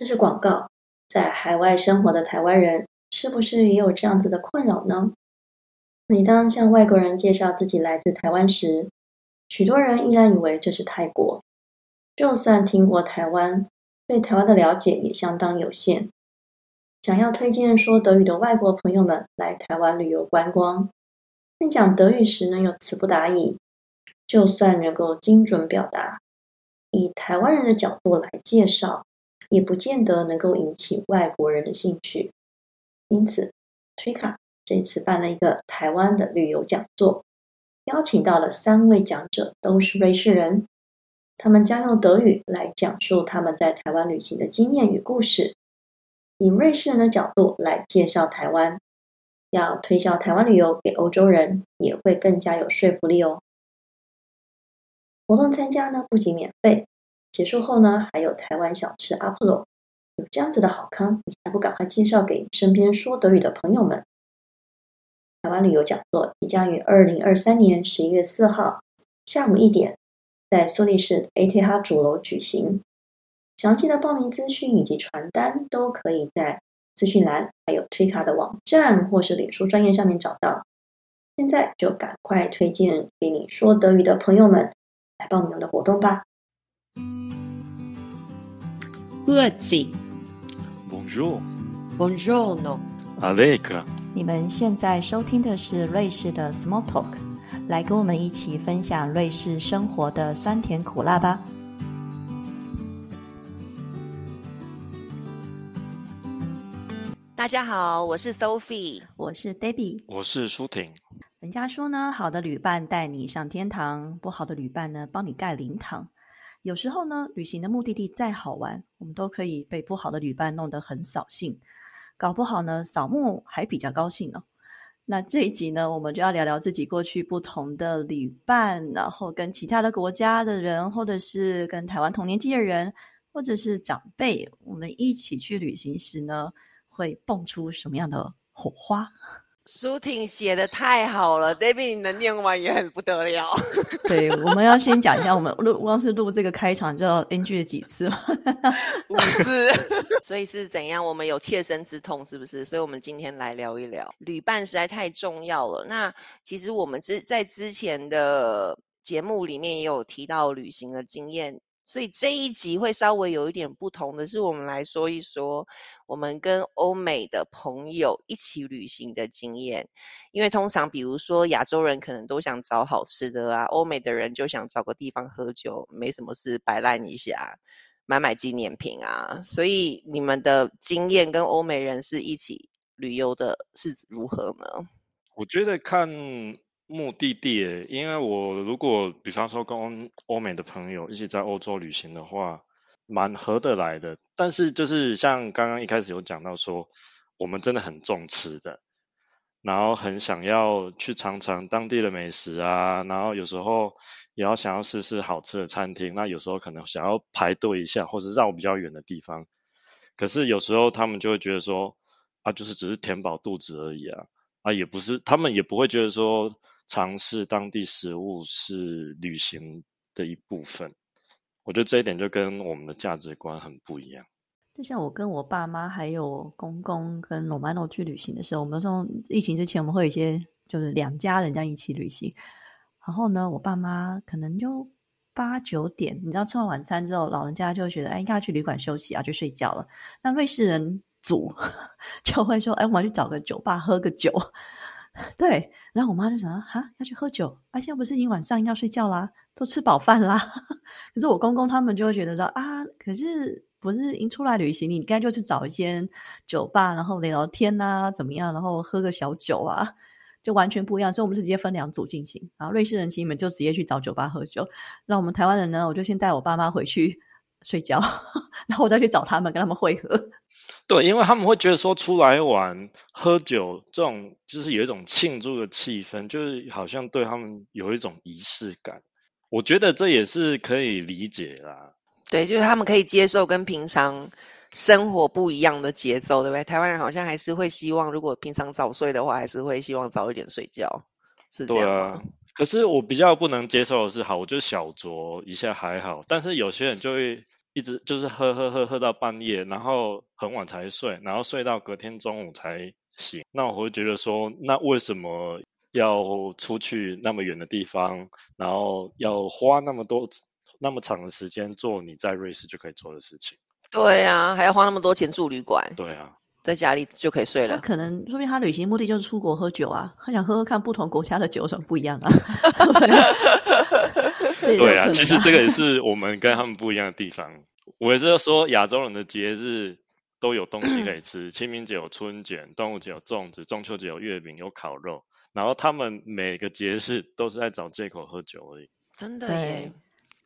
这是广告。在海外生活的台湾人，是不是也有这样子的困扰呢？每当向外国人介绍自己来自台湾时，许多人依然以为这是泰国。就算听过台湾，对台湾的了解也相当有限。想要推荐说德语的外国朋友们来台湾旅游观光，但讲德语时呢又词不达意，就算能够精准表达，以台湾人的角度来介绍。也不见得能够引起外国人的兴趣，因此，推卡这次办了一个台湾的旅游讲座，邀请到了三位讲者，都是瑞士人，他们将用德语来讲述他们在台湾旅行的经验与故事，以瑞士人的角度来介绍台湾，要推销台湾旅游给欧洲人，也会更加有说服力哦。活动参加呢，不仅免费。结束后呢，还有台湾小吃阿普罗，有这样子的好康，你还不赶快介绍给身边说德语的朋友们？台湾旅游讲座即将于二零二三年十一月四号下午一点，在苏黎世 ATH 主楼举行。详细的报名资讯以及传单都可以在资讯栏，还有推卡的网站或是脸书专业上面找到。现在就赶快推荐给你说德语的朋友们来报名我的活动吧！Bonjour，Bonjour，No，Allegra。你们现在收听的是瑞士的 Small Talk，来跟我们一起分享瑞士生活的酸甜苦辣吧。大家好，我是 Sophie，我是 Debbie，我是舒婷。人家说呢，好的旅伴带你上天堂，不好的旅伴呢，帮你盖灵堂。有时候呢，旅行的目的地再好玩，我们都可以被不好的旅伴弄得很扫兴，搞不好呢，扫墓还比较高兴呢。那这一集呢，我们就要聊聊自己过去不同的旅伴，然后跟其他的国家的人，或者是跟台湾同年纪的人，或者是长辈，我们一起去旅行时呢，会蹦出什么样的火花？舒婷写的太好了，David 你能念完也很不得了。对，我们要先讲一下，我们录光是录这个开场就要 NG 了几次吗 五次，所以是怎样？我们有切身之痛，是不是？所以我们今天来聊一聊，旅伴实在太重要了。那其实我们之在之前的节目里面也有提到旅行的经验。所以这一集会稍微有一点不同的是，我们来说一说我们跟欧美的朋友一起旅行的经验。因为通常，比如说亚洲人可能都想找好吃的啊，欧美的人就想找个地方喝酒，没什么事摆烂一下，买买纪念品啊。所以你们的经验跟欧美人是一起旅游的是如何呢？我觉得看。目的地，因为我如果比方说跟欧美的朋友一起在欧洲旅行的话，蛮合得来的。但是就是像刚刚一开始有讲到说，我们真的很重吃的，然后很想要去尝尝当地的美食啊，然后有时候也要想要试试好吃的餐厅，那有时候可能想要排队一下，或者绕比较远的地方。可是有时候他们就会觉得说，啊，就是只是填饱肚子而已啊，啊，也不是，他们也不会觉得说。尝试当地食物是旅行的一部分，我觉得这一点就跟我们的价值观很不一样。就像我跟我爸妈还有公公跟罗曼诺去旅行的时候，我们说疫情之前我们会有一些就是两家人家一起旅行，然后呢，我爸妈可能就八九点，你知道吃完晚餐之后，老人家就觉得哎，应该要去旅馆休息啊，去睡觉了。那瑞士人组 就会说，哎，我们去找个酒吧喝个酒。对，然后我妈就想哈，要去喝酒，啊，现在不是已经晚上要睡觉啦，都吃饱饭啦。可是我公公他们就会觉得说啊，可是不是已经出来旅行，你应该就是找一间酒吧，然后聊聊天呐，怎么样，然后喝个小酒啊，就完全不一样。所以我们是直接分两组进行，然后瑞士人请你们就直接去找酒吧喝酒，那我们台湾人呢，我就先带我爸妈回去睡觉，然后我再去找他们，跟他们会合。对，因为他们会觉得说出来玩喝酒这种，就是有一种庆祝的气氛，就是好像对他们有一种仪式感。我觉得这也是可以理解啦。对，就是他们可以接受跟平常生活不一样的节奏，对不对？台湾人好像还是会希望，如果平常早睡的话，还是会希望早一点睡觉，是这样啊。可是我比较不能接受的是，好，我就小酌一下还好，但是有些人就会。一直就是喝喝喝喝到半夜，然后很晚才睡，然后睡到隔天中午才醒。那我会觉得说，那为什么要出去那么远的地方，然后要花那么多那么长的时间做你在瑞士就可以做的事情？对啊，还要花那么多钱住旅馆，对啊，在家里就可以睡他了。可能说明他旅行目的就是出国喝酒啊，他想喝喝看不同国家的酒有什么不一样啊。对对啊，啊，其实这个也是我们跟他们不一样的地方。我也是说，亚洲人的节日都有东西可以 吃，清明节有春卷，端午节有粽子，中秋节有月饼，有烤肉。然后他们每个节日都是在找借口喝酒而已。真的对耶，。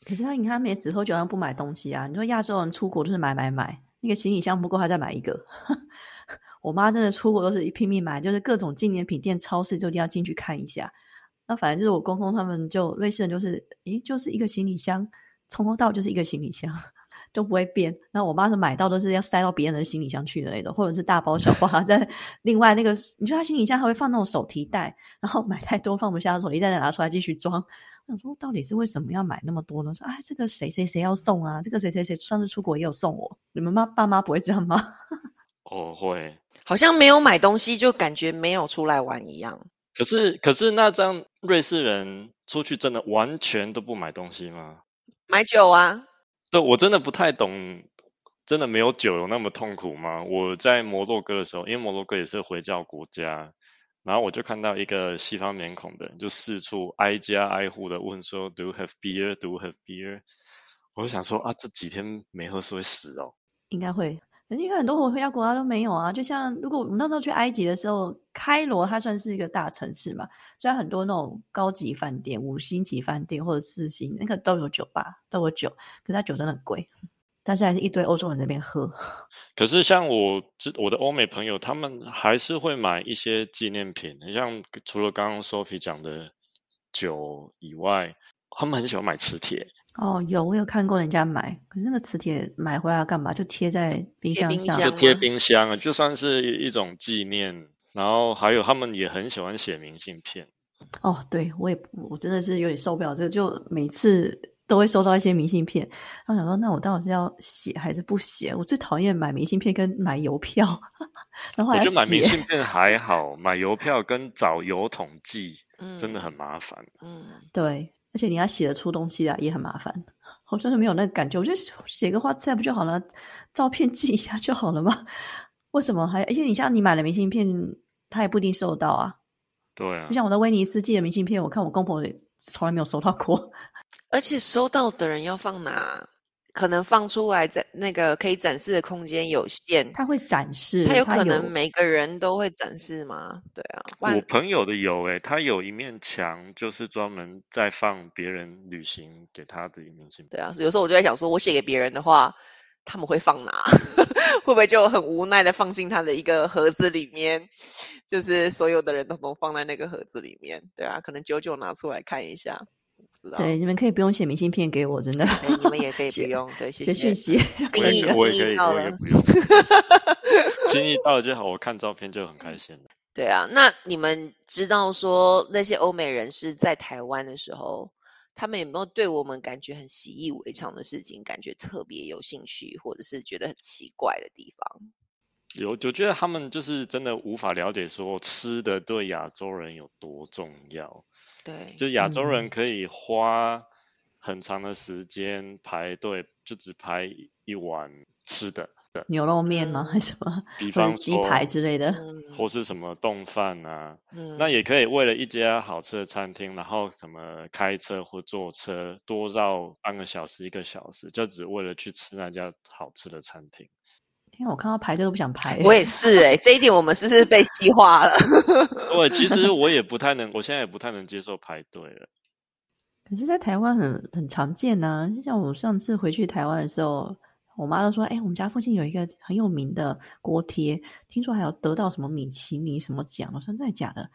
可是他你看，他们也只喝酒，他不买东西啊。你说亚洲人出国就是买买买，那个行李箱不够，还再买一个。我妈真的出国都是一拼命买，就是各种纪念品店、超市就一定要进去看一下。那反正就是我公公他们就瑞士人就是，诶，就是一个行李箱，从头到尾就是一个行李箱。都不会变。那我妈是买到都是要塞到别人的行李箱去的那种，或者是大包小包，她 在另外那个，你说他行李箱还会放那种手提袋，然后买太多放不下，手提袋再拿出来继续装。我想说，到底是为什么要买那么多呢？说哎，这个谁谁谁要送啊，这个谁谁谁上次出国也有送我，你们妈爸妈不会这样吗？哦，会。好像没有买东西就感觉没有出来玩一样。可是可是那这样瑞士人出去真的完全都不买东西吗？买酒啊，对我真的不太懂，真的没有酒有那么痛苦吗？我在摩洛哥的时候，因为摩洛哥也是回教国家，然后我就看到一个西方面孔的人，就四处挨家挨户的问说，Do you have beer? Do you have beer? 我就想说啊，这几天没喝是会死哦。应该会。因为很多回教国家都没有啊，就像如果我们那时候去埃及的时候，开罗它算是一个大城市嘛，虽然很多那种高级饭店、五星级饭店或者四星那个都有酒吧，都有酒，可是它酒真的很贵，但是还是一堆欧洲人在那边喝。可是像我知我的欧美朋友，他们还是会买一些纪念品，像除了刚刚 Sophie 讲的酒以外，他们很喜欢买磁铁。哦，有我有看过人家买，可是那个磁铁买回来要干嘛？就贴在冰箱上。箱就贴冰箱啊，就算是一一种纪念。然后还有他们也很喜欢写明信片，哦，对我也我真的是有点受不了这个，就每次都会收到一些明信片，然后想说，那我到底是要写还是不写？我最讨厌买明信片跟买邮票，然后我觉得买明。信片还好，买邮票跟找邮筒寄嗯，真的很麻烦。嗯，对，而且你要写得出东西啊也很麻烦。我真的没有那个感觉，我觉得写个画菜不就好了，照片寄一下就好了吗？为什么还？而且你像你买了明信片，他也不一定收到啊。对啊就，像我在威尼斯寄的明信片，我看我公婆也从来没有收到过。而且收到的人要放哪？可能放出来在那个可以展示的空间有限，他会展示，他有可能每个人都会展示吗？对啊，我朋友的有诶、他有一面墙就是专门在放别人旅行给他的明信片。对啊，有时候我就在想说，我写给别人的话，他们会放哪？会不会就很无奈的放进他的一个盒子里面？就是所有的人都都放在那个盒子里面，对啊，可能久久拿出来看一下，不知道。对，你们可以不用写明信片给我，真的。对，你们也可以不用，对，谢写谢。讯息。心意我也我也可以，心意到了我也不用，心意到了就好。我看照片就很开心了。对啊，那你们知道说那些欧美人士在台湾的时候，他们有没有对我们感觉很习以为常的事情，感觉特别有兴趣，或者是觉得很奇怪的地方？有，我觉得他们就是真的无法了解说吃的对亚洲人有多重要。对，就亚洲人嗯可以花很长的时间排队，就只排一碗吃的，牛肉面吗？嗯 还是什么？比方鸡排之类的？嗯或是什么冻饭啊。嗯那也可以为了一家好吃的餐厅，然后什么开车或坐车多绕半个小时、一个小时，就只为了去吃那家好吃的餐厅。天啊，我看到排队都不想排。我也是哎、这一点我们是不是被西化了？对，其实我也不太能，我现在也不太能接受排队了。可是，在台湾很很常见呐、就像我上次回去台湾的时候，我妈都说：“哎、我们家附近有一个很有名的锅贴，听说还有得到什么米其林什么奖。”我说：“真的假的？”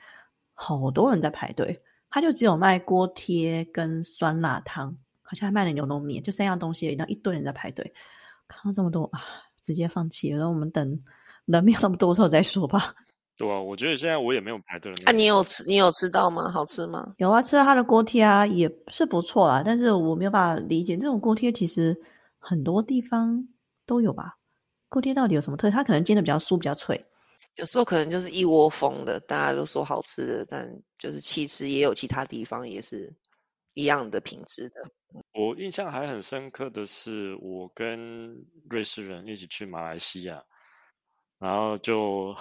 好多人在排队，他就只有卖锅贴跟酸辣汤，好像还卖了牛肉面，就三样东西而已，然后一堆人在排队。看到这么多啊，直接放弃了。然后我们等人没有那么多的时候再说吧。对啊，我觉得现在我也没有排队的那啊，你有吃你有吃到吗？好吃吗？有啊，吃了他的锅贴啊，也是不错啦。但是我没有办法理解这种锅贴，其实很多地方都有吧？锅贴到底有什么特？它可能煎的比较酥，比较脆。有时候可能就是一窝蜂的，大家都说好吃的，但就是其实也有其他地方也是一样的品质的。我印象还很深刻的是，我跟瑞士人一起去马来西亚，然后就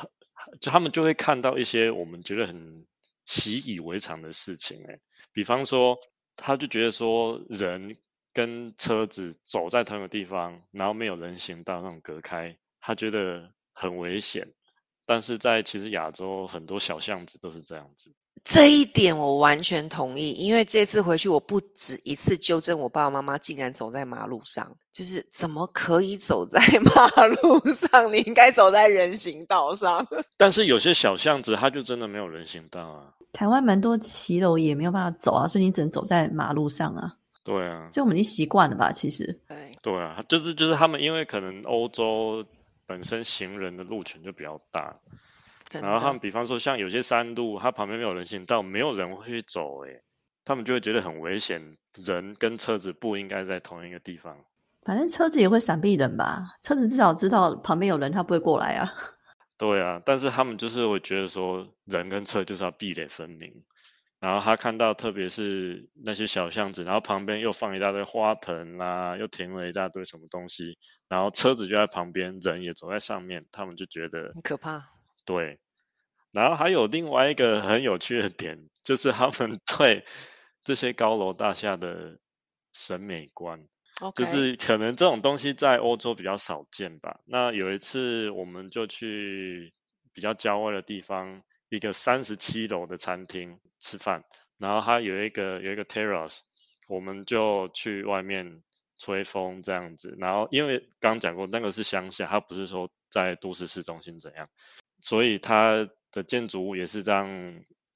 就他们就会看到一些我们觉得很习以为常的事情，哎，比方说，他就觉得说人跟车子走在同一个地方，然后没有人行道那种隔开，他觉得很危险。但是在其实亚洲很多小巷子都是这样子。这一点我完全同意，因为这次回去我不止一次纠正我爸爸妈妈，竟然走在马路上，就是怎么可以走在 马路上？你应该走在人行道上。但是有些小巷子它就真的没有人行道啊。台湾蛮多骑楼也没有办法走啊，所以你只能走在马路上啊。对啊，所以我们已经习惯了吧？其实，对对啊，就是就是他们因为可能欧洲。本身行人的路权就比较大，然后他们比方说像有些山路，它旁边没有人行道，没有人会去走，诶，他们就会觉得很危险，人跟车子不应该在同一个地方。反正车子也会闪避人吧，车子至少知道旁边有人，他不会过来啊。对啊，但是他们就是会觉得说，人跟车就是要壁垒分明。然后他看到，特别是那些小巷子，然后旁边又放一大堆花盆啊，又停了一大堆什么东西，然后车子就在旁边，人也走在上面，他们就觉得很可怕。对，然后还有另外一个很有趣的点，就是他们 对这些高楼大厦的审美观，就是可能这种东西在欧洲比较少见吧。那有一次，我们就去比较郊外的地方。一个三十七楼的餐厅吃饭，然后它有一个有一个 terrace，我们就去外面吹风这样子。然后因为刚讲过那个是乡下，它不是说在都市市中心怎样，所以它的建筑物也是这样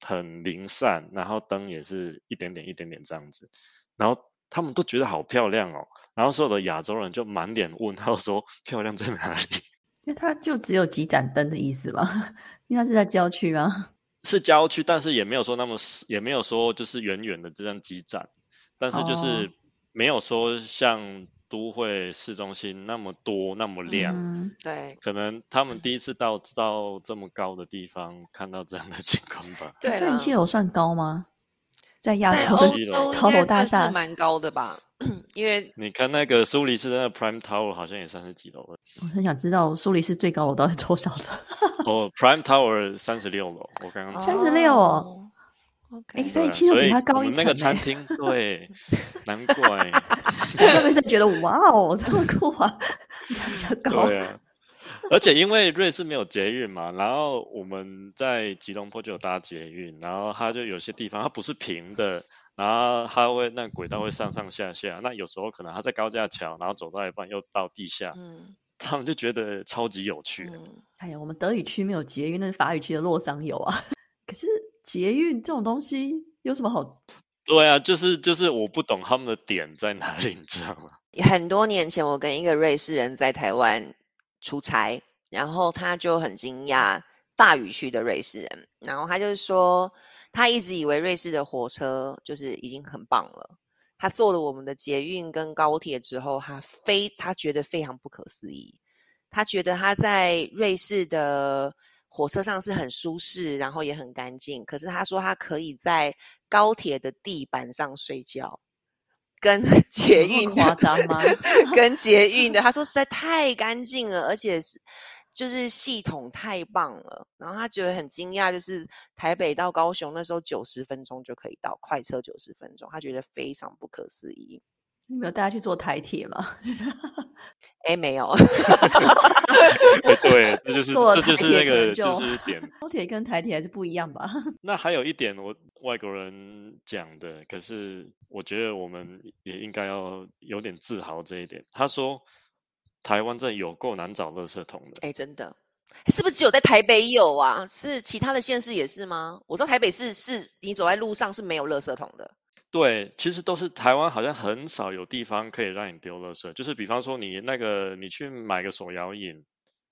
很零散，然后灯也是一点点一点点这样子。然后他们都觉得好漂亮哦，然后所有的亚洲人就满脸问号说漂亮在哪里？因为它就只有几盏灯的意思吧？因为它是在郊区吗？是郊区，但是也没有说那么，也没有说就是远远的这样几盏，但是就是没有说像都会市中心那么多那么亮。对，可能他们第一次到到这么高的地方看到这样的景观吧。对，三七楼算高吗？在亚洲高楼大厦蛮高的吧？因为你看那个苏黎世的 Prime Tower 好像也三十几楼了。我很想知道苏黎世最高楼到底多少的。哦，Prime Tower 三十六楼，我刚刚三十六哦。OK，三十七楼比他高一层。那个餐厅对，难怪。会不会觉得哇哦这么酷啊？比较高。对啊。而且因为瑞士没有捷运嘛，然后我们在吉隆坡就有搭捷运，然后它就有些地方它不是平的。然后它会那轨道会上上下下，那有时候可能它在高架桥，然后走到一半又到地下，嗯，他们就觉得超级有趣。哎呀，我们德语区没有捷运，那是法语区的洛桑有啊。可是捷运这种东西有什么好？对啊，就是就是我不懂他们的点在哪里，你知道吗？很多年前我跟一个瑞士人在台湾出差，然后他就很惊讶法语区的瑞士人，然后他就说。他一直以为瑞士的火车就是已经很棒了。他坐了我们的捷运跟高铁之后，他非他觉得非常不可思议。他觉得他在瑞士的火车上是很舒适，然后也很干净。可是他说他可以在高铁的地板上睡觉，跟 捷运夸张吗？跟捷运的，他说实在太干净了，而且是。就是系统太棒了，然后他觉得很惊讶，就是台北到高雄那时候九十分钟就可以到，快车九十分钟，他觉得非常不可思议。你没有带他去坐台铁吗？哎，没有。对，这就是这就是那个就是点。高铁跟台铁还是不一样吧？那还有一点，我外国人讲的，可是我觉得我们也应该要有点自豪这一点。他说。台湾这有够难找垃圾桶的，哎，真的，是不是只有在台北有啊？是其他的县市也是吗？我知道台北市是你走在路上是没有垃圾桶的。对，其实都是台湾好像很少有地方可以让你丢垃圾，就是比方说你那个你去买个手摇饮，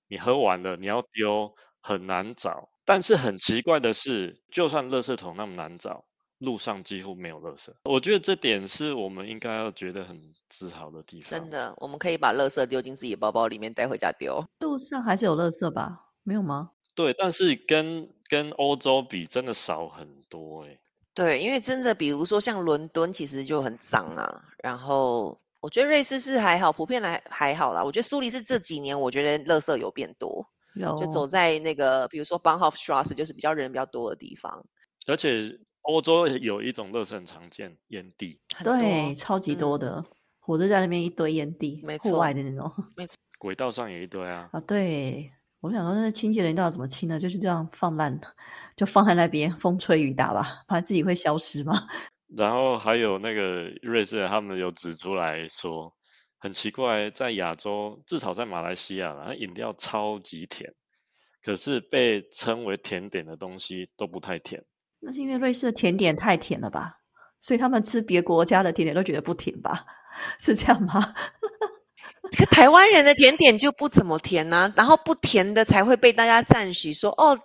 你喝完了你要丢很难找，但是很奇怪的是，就算垃圾桶那么难找，路上几乎没有垃圾。我觉得这点是我们应该要觉得很自豪的地方。真的，我们可以把垃圾丢进自己的包包里面带回家丢。路上还是有垃圾吧？没有吗？对，但是跟跟欧洲比，真的少很多哎。对，因为真的，比如说像伦敦，其实就很脏啊。然后我觉得瑞士是还好，普遍来还好啦。我觉得苏黎世这几年，我觉得垃圾有变多，有就走在那个比如说 Bahnhofstrasse，就是比较人比较多的地方。而且欧洲有一种垃圾很常见，烟蒂。对，超级多嗯的，火车站那边一堆烟蒂没，户错外的那种没错轨道上也一堆啊。啊。对，我想说，那清洁人到底怎么清呢？就是这样放烂，就放在那边，风吹雨打吧，怕自己会消失吗？然后还有那个瑞士人，他们有指出来说，很奇怪，在亚洲，至少在马来西亚啦，饮料超级甜，可是被称为甜点的东西都不太甜。那是因为瑞士的甜点太甜了吧？所以他们吃别国家的甜点都觉得不甜吧？是这样吗？可台湾人的甜点就不怎么甜呐、然后不甜的才会被大家赞许说哦，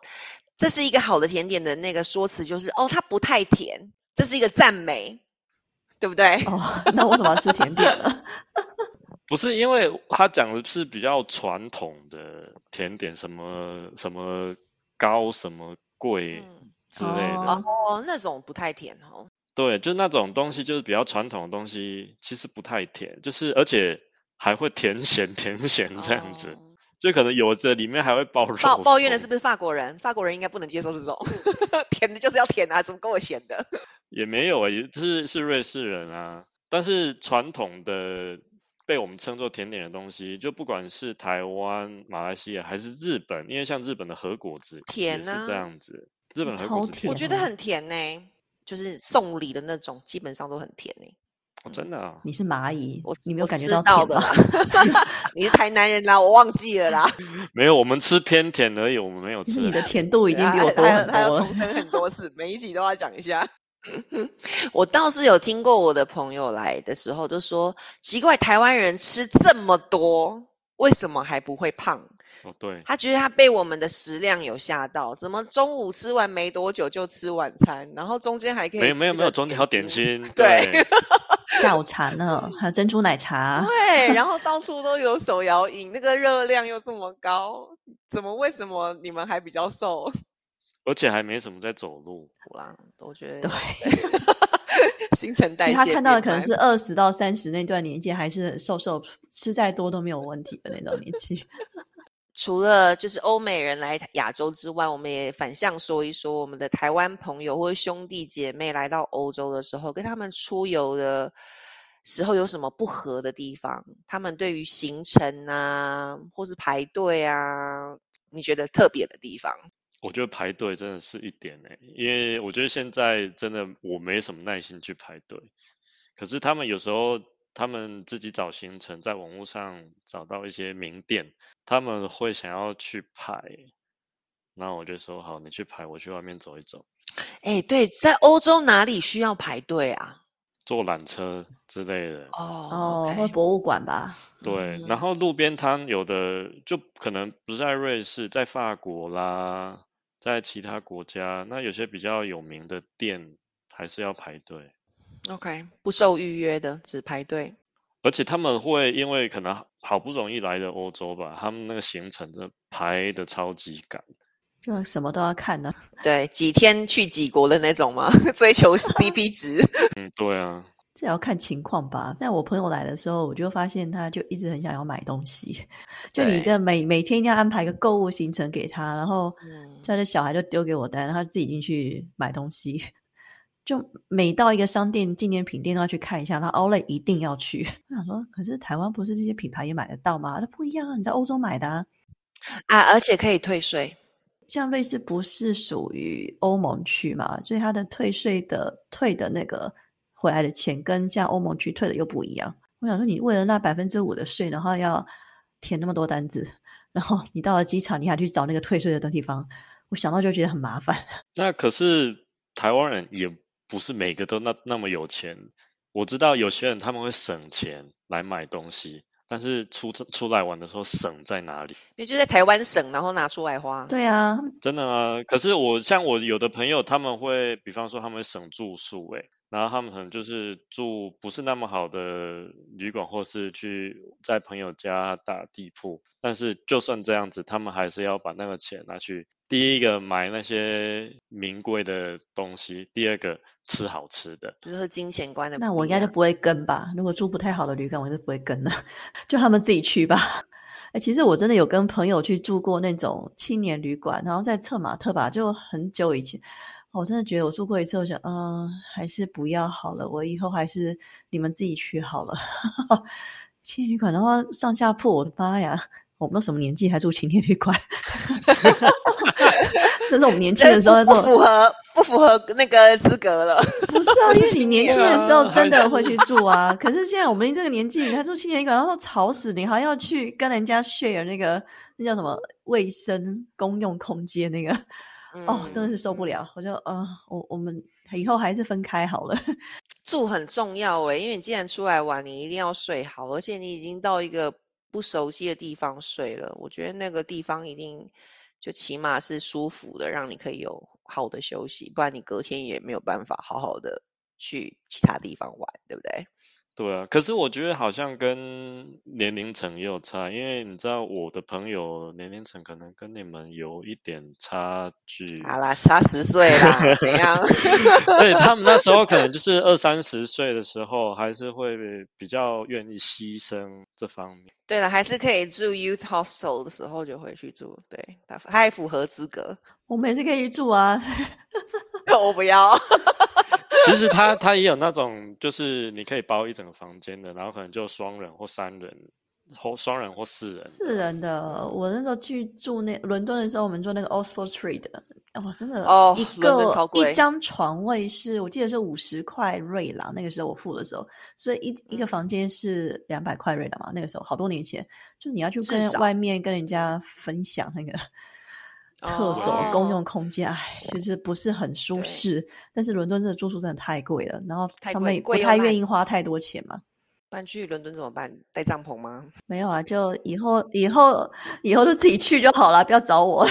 这是一个好的甜点的那个说辞就是哦，它不太甜，这是一个赞美，对不对？哦，那我为什么要吃甜点呢？不是因为他讲的是比较传统的甜点，什么什么高、什么贵嗯之类的。哦哦，那种不太甜哦。对，就那种东西，就是比较传统的东西，其实不太甜，就是而且还会甜咸甜咸这样子，哦就可能有的里面还会包肉抱抱怨的是不是法国人？法国人应该不能接受这种 甜的，就是要甜啊，怎么跟我咸的？也没有啊，也是是瑞士人啊。但是传统的被我们称作甜点的东西，就不管是台湾、马来西亚还是日本，因为像日本的和果子甜啊是这样子，日本的和果子我觉得很甜呢、就是送礼的那种，基本上都很甜呢、哦真的啊，你是蚂蚁我，你没有感觉到甜的？你是台南人啦，我忘记了啦。没有，我们吃偏甜而已，我们没有吃你的甜度已经比我多他很多了他要重。申很多次，每一集都要讲一下。我倒是有听过我的朋友来的时候，就说奇怪，台湾人吃这么多，为什么还不会胖？哦，对，他觉得他被我们的食量有吓到，怎么中午吃完没多久就吃晚餐，然后中间还可以没有没有没有，中间还有点心，对 下午茶呢，还有珍珠奶茶，对，然后到处都有手摇饮，那个热量又这么高，怎么为什么你们还比较瘦？而且还没什么在走路。啦，我觉得对得新陈代谢他看到的可能是二十到三十那段年纪，还是瘦瘦，吃再多都没有问题的那种年纪。除了就是欧美人来亚洲之外，我们也反向说一说我们的台湾朋友或兄弟姐妹来到欧洲的时候，跟他们出游的时候有什么不合的地方？他们对于行程啊，或是排队啊，你觉得特别的地方？我觉得排队真的是一点呢、因为我觉得现在真的我没什么耐心去排队，可是他们有时候他们自己找行程，在网络上找到一些名店，他们会想要去排，那我就说好，你去排，我去外面走一走，哎，对，在欧洲哪里需要排队啊？坐缆车之类的。哦哦，OK 或博物馆吧。对，嗯然后路边摊有的就可能不是在瑞士，在法国啦，在其他国家，那有些比较有名的店还是要排队。OK，不受预约的，只排队。而且他们会因为可能好不容易来的欧洲吧，他们那个行程真的排的超级赶。就什么都要看呢、对，几天去几国的那种吗？追求 CP 值。嗯，对啊，这也要看情况吧。但我朋友来的时候，我就发现他就一直很想要买东西，就你对的每每天一定要安排一个购物行程给他，然后嗯他的小孩就丢给我单，然后他自己进去买东西。就每到一个商店、纪念品店都要去看一下，然后 Outlet 一定要去。我想说，可是台湾不是这些品牌也买得到吗？那不一样啊，你在欧洲买的啊。啊，而且可以退税。像瑞士不是属于欧盟区嘛，所以它的退税的退的那个回来的钱跟像欧盟区退的又不一样。我想说，你为了那百分之五的税，然后要填那么多单子，然后你到了机场，你还去找那个退税的地方，我想到就觉得很麻烦。那可是台湾人也不是每个都那那么有钱。我知道有些人他们会省钱来买东西但是出出来玩的时候省在哪里？因为就在台湾省，然后拿出来花。对啊，真的啊。可是我像我有的朋友，他们会，比方说他们会省住宿，诶，然后他们可能就是住不是那么好的旅馆，或是去在朋友家打地铺。但是就算这样子，他们还是要把那个钱拿去，第一个买那些名贵的东西，第二个吃好吃的。这就是金钱观的。那我应该就不会跟吧？如果住不太好的旅馆，我就不会跟了，就他们自己去吧。哎，其实我真的有跟朋友去住过那种青年旅馆，然后在策马特吧，就很久以前。我真的觉得我住过一次，我想，嗯，还是不要好了。我以后还是你们自己去好了。青年旅馆的话，上下铺，我的妈呀！我们都什么年纪还住青年旅馆？这是我们年轻的时候在做，不符合不符合那个资格了。不是啊，因为你年轻的时候真的会去 住啊。可是现在我们这个年纪，你还住青年旅馆，然后吵死你，还要去跟人家 share 那个那叫什么卫生公用空间那个。哦，真的是受不了！我就啊，我我们以后还是分开好了。住很重要诶，因为你既然出来玩，你一定要睡好，而且你已经到一个不熟悉的地方睡了，我觉得那个地方一定就起码是舒服的，让你可以有好的休息，不然你隔天也没有办法好好的去其他地方玩，对不对？对啊，可是我觉得好像跟年龄层也有差，因为你知道我的朋友年龄层可能跟你们有一点差距。好啦，差十岁啦，怎样？对他们那时候可能就是二三十岁的时候，还是会比较愿意牺牲这方面。对了，还是可以住 youth hostel 的时候就回去住，对，他还符合资格。我们也是可以住啊，我不要。其实他他也有那种，就是你可以包一整个房间的，然后可能就双人或三人，或双人或四人。四人的，我那时候去住那伦敦的时候，我们住那个 Oxford Street 的，哇，真的，哦，一个一张床位是我记得是五十块瑞郎，那个时候我付的时候，所以一一个房间是两百块瑞郎嘛，那个时候好多年前，就你要去跟外面跟人家分享那个。厕所公用空间，哎，其实不是很舒适。但是伦敦这个住宿真的太贵了，然后他们不太愿意花太多钱嘛。搬去伦敦怎么办？带帐篷吗？没有啊，就以后以后以后就自己去就好了，不要找我。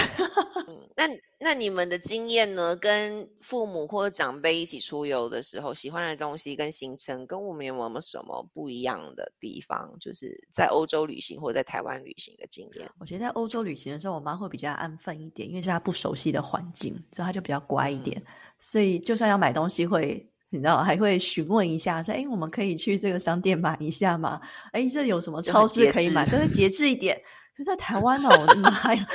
那那你们的经验呢？跟父母或者长辈一起出游的时候，喜欢的东西跟行程，跟我们有没有什么不一样的地方？就是在欧洲旅行或者在台湾旅行的经验。我觉得在欧洲旅行的时候，我妈会比较安分一点，因为是她不熟悉的环境，所以她就比较乖一点。所以就算要买东西，会你知道还会询问一下，说：“哎，我们可以去这个商店买一下吗？哎，这有什么超市可以买？都是节制一点。”可在台湾哦，我的妈呀！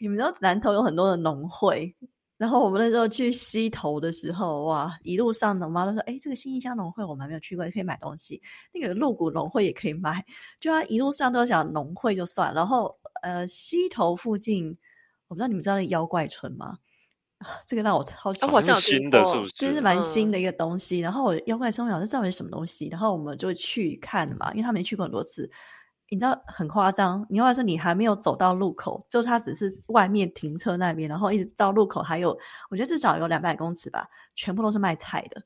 你们知道南投有很多的农会，然后我们那时候去西头的时候，哇，一路上我妈都说：“哎，这个新义乡农会我们还没有去过，也可以买东西。那个鹿谷农会也可以买。”就他一路上都讲农会就算。然后呃，西头附近，我不知道你们知道那妖怪村吗？这个让我好奇，好像新的，是不是？就是蛮新的一个东西。然后妖怪村，我想这到底是什么东西？然后我们就去看嘛，因为他没去过很多次。你知道很夸张，你或者说你还没有走到路口，就它只是外面停车那边，然后一直到路口还有，我觉得至少有两百公尺吧，全部都是卖菜的，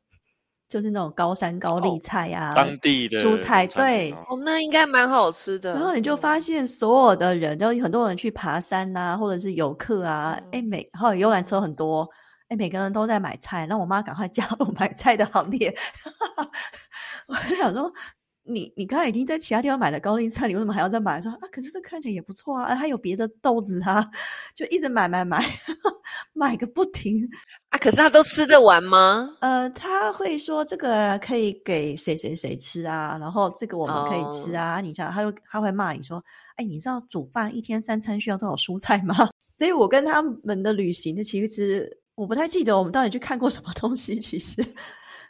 就是那种高山高丽菜呀，当地的蔬菜，对，哦，那应该蛮好吃的。然后你就发现所有的人，就很多人去爬山呐，或者是游客啊，哎，每然后游览车很多，哎，每个人都在买菜，那我妈赶快 加入买菜的行列，我就想说。你你刚才已经在其他地方买了高丽菜，你为什么还要再买？说啊，可是这看起来也不错啊，还有别的豆子啊，就一直买买买，买个不停啊。可是他都吃得完吗？呃，他会说这个可以给谁谁谁吃啊，然后这个我们可以吃啊。你想，他就他会骂你说，哎，你知道煮饭一天三餐需要多少蔬菜吗？所以我跟他们的旅行的其实我不太记得我们到底去看过什么东西，其实。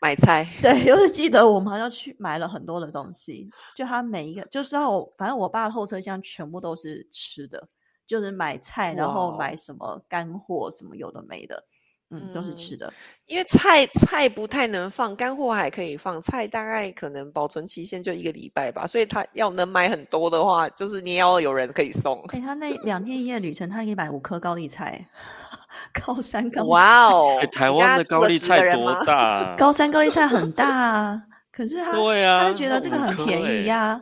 买菜，对，就是记得我们好像去买了很多的东西，就他每一个，就是我反正我爸的后车厢全部都是吃的，就是买菜，然后买什么干货，什么有的没的，嗯，都是吃的。因为菜菜不太能放，干货还可以放，菜大概可能保存期限就一个礼拜吧，所以他要能买很多的话，就是你要有人可以送。哎，他那两天一夜旅程，他可以买五颗高丽菜。高山高哇哦！台湾的高丽菜多大？高山高丽菜很大啊，可是他对啊，他就觉得这个很便宜呀。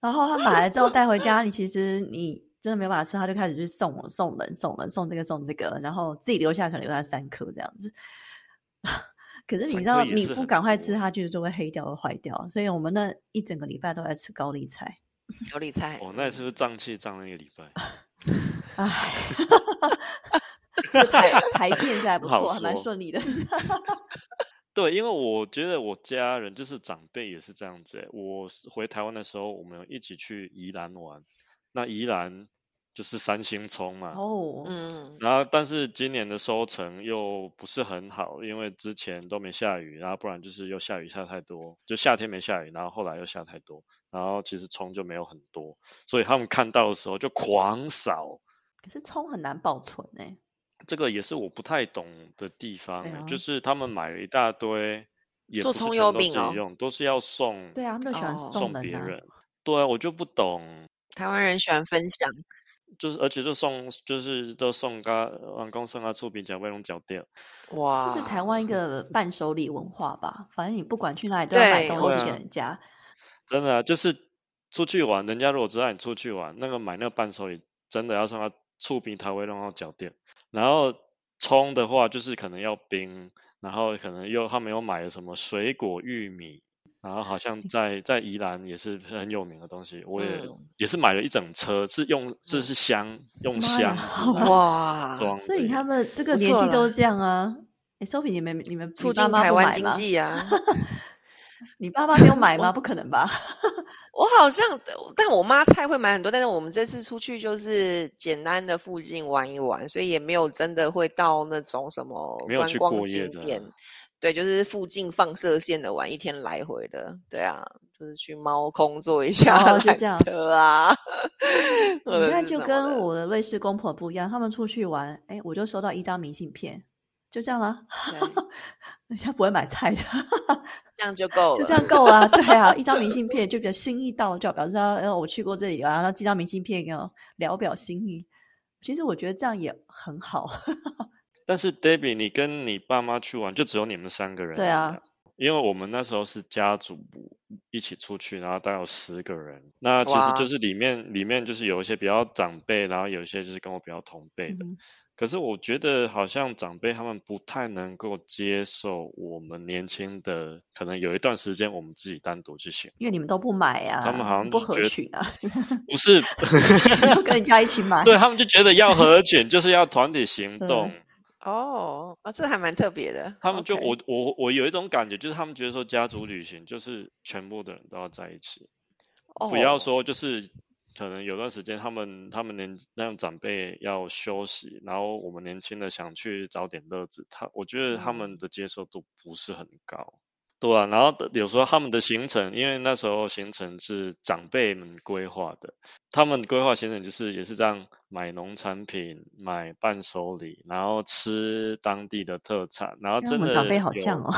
然后他买了之后带回家，你其实你真的没有办法吃，他就开始去送送人送人送这个送这个，然后自己留下可能留下三颗这样子。可是你知道，你不赶快吃，它就是就会黑掉、会坏掉。所以我们那一整个礼拜都在吃高丽菜。高丽菜，哦，那是不是胀气胀了一个礼拜？哎，这排排便是还不错，还蛮顺利的。对，因为我觉得我家人就是长辈也是这样子。我回台湾的时候，我们一起去宜兰玩，那宜兰。就是三星葱嘛，哦，嗯，然后但是今年的收成又不是很好，因为之前都没下雨，然后不然就是又下雨下太多，就夏天没下雨，然后后来又下太多，然后其实葱就没有很多，所以他们看到的时候就狂扫。可是葱很难保存呢，这个也是我不太懂的地方，就。是他们买了一大堆，做葱油饼哦，用都是要送，对啊，他们喜欢送别人，对啊，我就不懂，台湾人喜欢分享。就是，而且就送，就是都送个完工送个醋饼夹、卫龙脚垫。哇，这是台湾一个 伴手礼文化吧？反正你不管去哪里都要买东西给人家。真的，啊就是出去玩，人家如果知道你出去玩，那个买那个伴手礼，真的要送他醋饼、台威龙和脚垫。然后葱的话，就是可能要冰，然后可能又他们有买什么水果、玉米。然后好像在在宜兰也是很有名的东西，我也也是买了一整车，是用这是箱用箱子哇装。所以他们这个年纪都是这样啊。哎，Sophie，你们你们促进台湾经济啊？你爸爸没有买吗？不可能吧？我好像，但我妈菜会买很多，但是我们这次出去就是简单的附近玩一玩，所以也没有真的会到那种什么观光景点。对，就是附近放射线的玩一天来回的，对啊，就是去猫空坐一下缆车啊。你看，就跟我的瑞士公婆不一样，他们出去玩，哎，我就收到一张明信片，就这样了。人家不会买菜的，这样就够了，就这样够了。对啊，一张明信片就觉得心意到，就表示呃我去过这里啊，然后寄张明信片给我聊表心意。其实我觉得这样也很好。但是，Debbie，你跟你爸妈去玩，就只有你们三个人。对啊，因为我们那时候是家族一起出去，然后大概有十个人。那其实就是里面里面就是有一些比较长辈，然后有一些就是跟我比较同辈的。可是我觉得好像长辈他们不太能够接受我们年轻的，可能有一段时间我们自己单独去行，因为你们都不买呀，他们好像不合群啊，不是 跟人家一起买，对他们就觉得要合群就是要团体行 动。哦，啊，这还蛮特别的。他们就我我我有一种感觉，就是他们觉得说家族旅行就是全部的人都要在一起，不要说就是可能有段时间他们他们年那样长辈要休息，然后我们年轻的想去找点乐子，他我觉得他们的接受度不是很高。对啊，然后有时候他们的行程，因为那时候行程是长辈们规划的，他们规划行程就是也是这样买农产品、买伴手礼，然后吃当地的特产，然后真的长辈好像哦，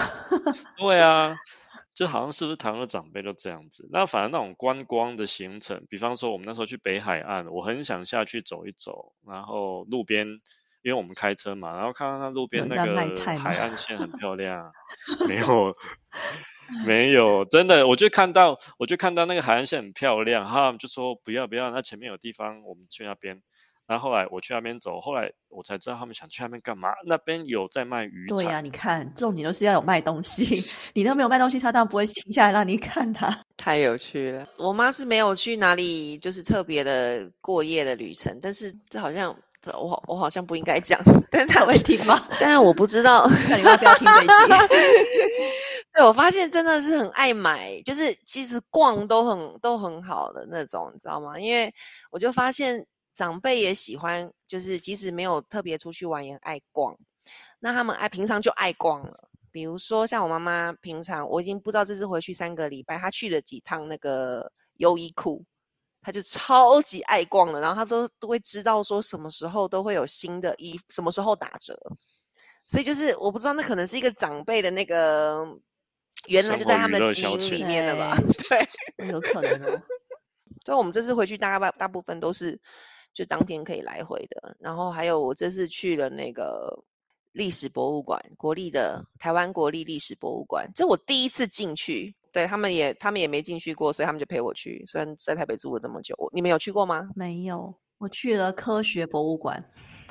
对啊，就好像是不是台湾的长辈都这样子？那反正那种观光的行程，比方说我们那时候去北海岸，我很想下去走一走，然后路边。因为我们开车嘛，然后看到那路边那个海岸线很漂亮，没 有，没有，真的，我就看到，我就看到那个海岸线很漂亮，他们就说不要不要，那前面有地方，我们去那边。然后后来我去那边走，后来我才知道他们想去那边干嘛。那边有在卖鱼。对呀，你看重点都是要有卖东西，你都没有卖东西，他当然不会停下来让你看他。太有趣了，我妈是没有去哪里，就是特别的过夜的旅程，但是这好像。我我好像不应该讲，但他会听吗？但是我不知道，那你要不要听这一集。对，我发现真的是很爱买，就是其实逛都很都很好的那种，你知道吗？因为我就发现长辈也喜欢，就是即使没有特别出去玩，也爱逛。那他们爱平常就爱逛了，比如说像我妈妈平常，我已经不知道这次回去三个礼拜，她去了几趟那个优衣库。他就超级爱逛了，然后他都都会知道说什么时候都会有新的衣服，什么时候打折，所以就是我不知道那可能是一个长辈的那个原来就在他们的基因里面了吧？对，有可能哦。所以我们这次回去大概大部分都是就当天可以来回的，然后还有我这次去了那个历史博物馆，国立的台湾国立历史博物馆，这我第一次进去，对他们也他们也没进去过，所以他们就陪我去。虽然在台北住了这么久，你们有去过吗？没有，我去了科学博物馆，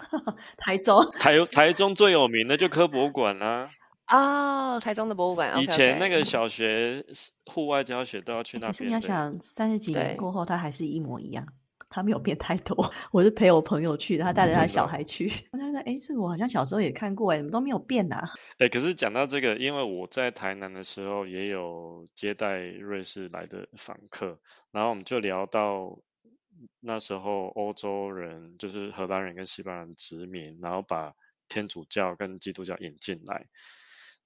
台中。台台中最有名的就科博物馆啦、啊、台中的博物馆，以前那个小学户外教学都要去那可是。你要想，三十几年对过后，它还是一模一样，它没有变太多。我是陪我朋友去的，他带着他小孩去，我觉得哎，这个我好像小时候也看过，哎，怎么都没有变呐、哎、可是讲到这个，因为我在台南的时候也有接待瑞士来的访客，然后我们就聊到那时候欧洲人就是荷兰人跟西班牙人殖民，然后把天主教跟基督教引进来。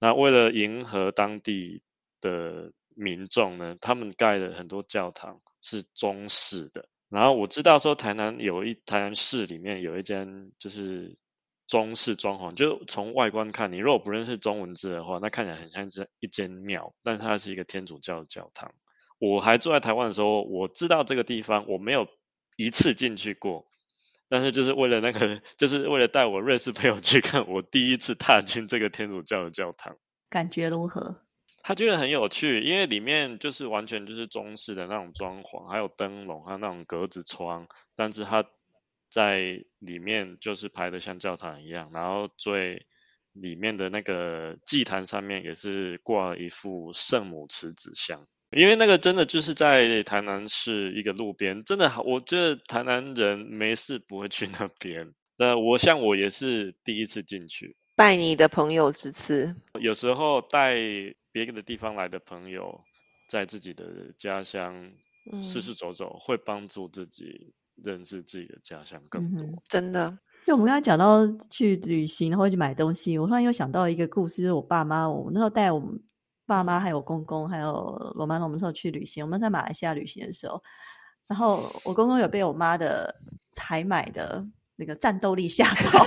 那为了迎合当地的民众呢，他们盖了很多教堂是中式的。然后我知道说台南有一台南市里面有一间就是中式装潢，就从外观看，你如果不认识中文字的话，那看起来很像是一间庙，但它是一个天主教的教堂。我还住在台湾的时候，我知道这个地方，我没有一次进去过，但是就是为了那个，就是为了带我瑞士朋友去看，我第一次踏进这个天主教的教堂。感觉如何？他觉得很有趣，因为里面就是完全就是中式的那种装潢，还有灯笼，还有那种格子窗，但是它在里面就是排的像教堂一样，然后最里面的那个祭坛上面也是挂了一副圣母慈子像。因为那个真的就是在台南市一个路边，真的，我觉得台南人没事不会去那边。那我像我也是第一次进去，拜你的朋友之赐，有时候带别的地方来的朋友，在自己的家乡嗯四处走走，会帮助自己认识自己的家乡更多。嗯真的，就我们刚才讲到去旅行，然后去买东西，我突然又想到一个故事，就是我爸妈，我那时候带我们爸妈还有公公还有罗曼龙，我们那时候去旅行，我们在马来西亚旅行的时候，然后我公公有被我妈的采买的那个战斗力吓到，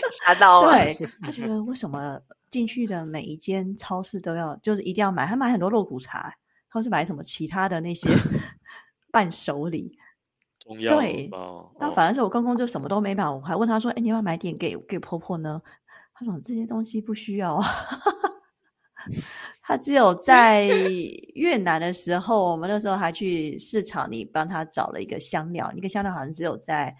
吓到了，对他觉得为什么进去的每一间超市都要就是一定要买，他买很多肉骨茶，或是买什么其他的那些 伴手礼，对那反而是我公公就什么都没买，我还问他说：“哎，你要不要买点给给婆婆呢？”他说：“这些东西不需要啊。”他只有在越南的时候，我们那时候还去市场里帮他找了一个香料，那个香料好像只有在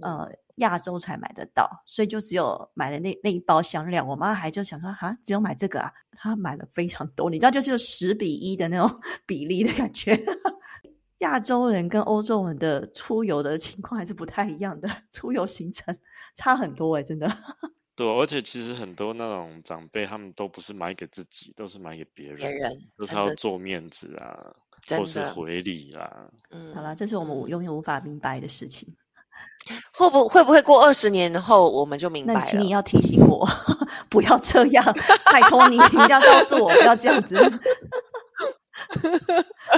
呃亚洲才买得到，所以就只有买了那那一包香料。我妈还就想说啊，只有买这个啊，她买了非常多，你知道，就是有十比一的那种 比例的感觉。亚洲人跟欧洲人的出游的情况还是不太一样的，出游行程 差很多哎、真的。对，而且其实很多那种长辈，他们都不是买给自己，都是买给别人，别人都是要做面子啊，或是回礼啦。嗯好啦，这是我们嗯永远无法明白的事情。会不会不会过二十年后我们就明白了？那请你要提醒我，不要这样，拜托你，你一定要告诉我，不要这样子。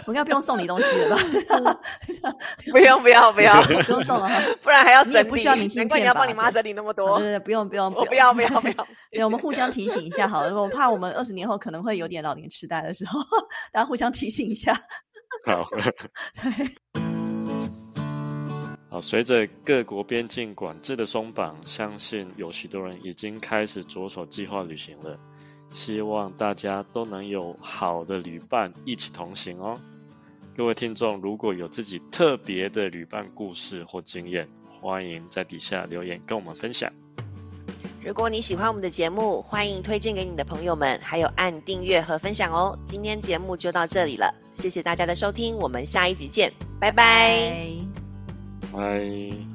我应该不用送你东西了吧？不用不要不要，不用送了哈。不然还要整理。不需要明信难怪你片吧要帮你妈整理那么多。对对对，不用不用，我不要不要不要，对，我们互相提醒一下好了。我怕我们二十年后可能会有点老年痴呆的时候，大家互相提醒一下。好，好，随着各国边境管制的松绑，相信有许多人已经开始着手计划旅行了。希望大家都能有好的旅伴一起同行哦。各位听众，如果有自己特别的旅伴故事或经验，欢迎在底下留言跟我们分享。如果你喜欢我们的节目，欢迎推荐给你的朋友们，还有按订阅和分享哦。今天节目就到这里了，谢谢大家的收听，我们下一集见，拜拜拜。拜。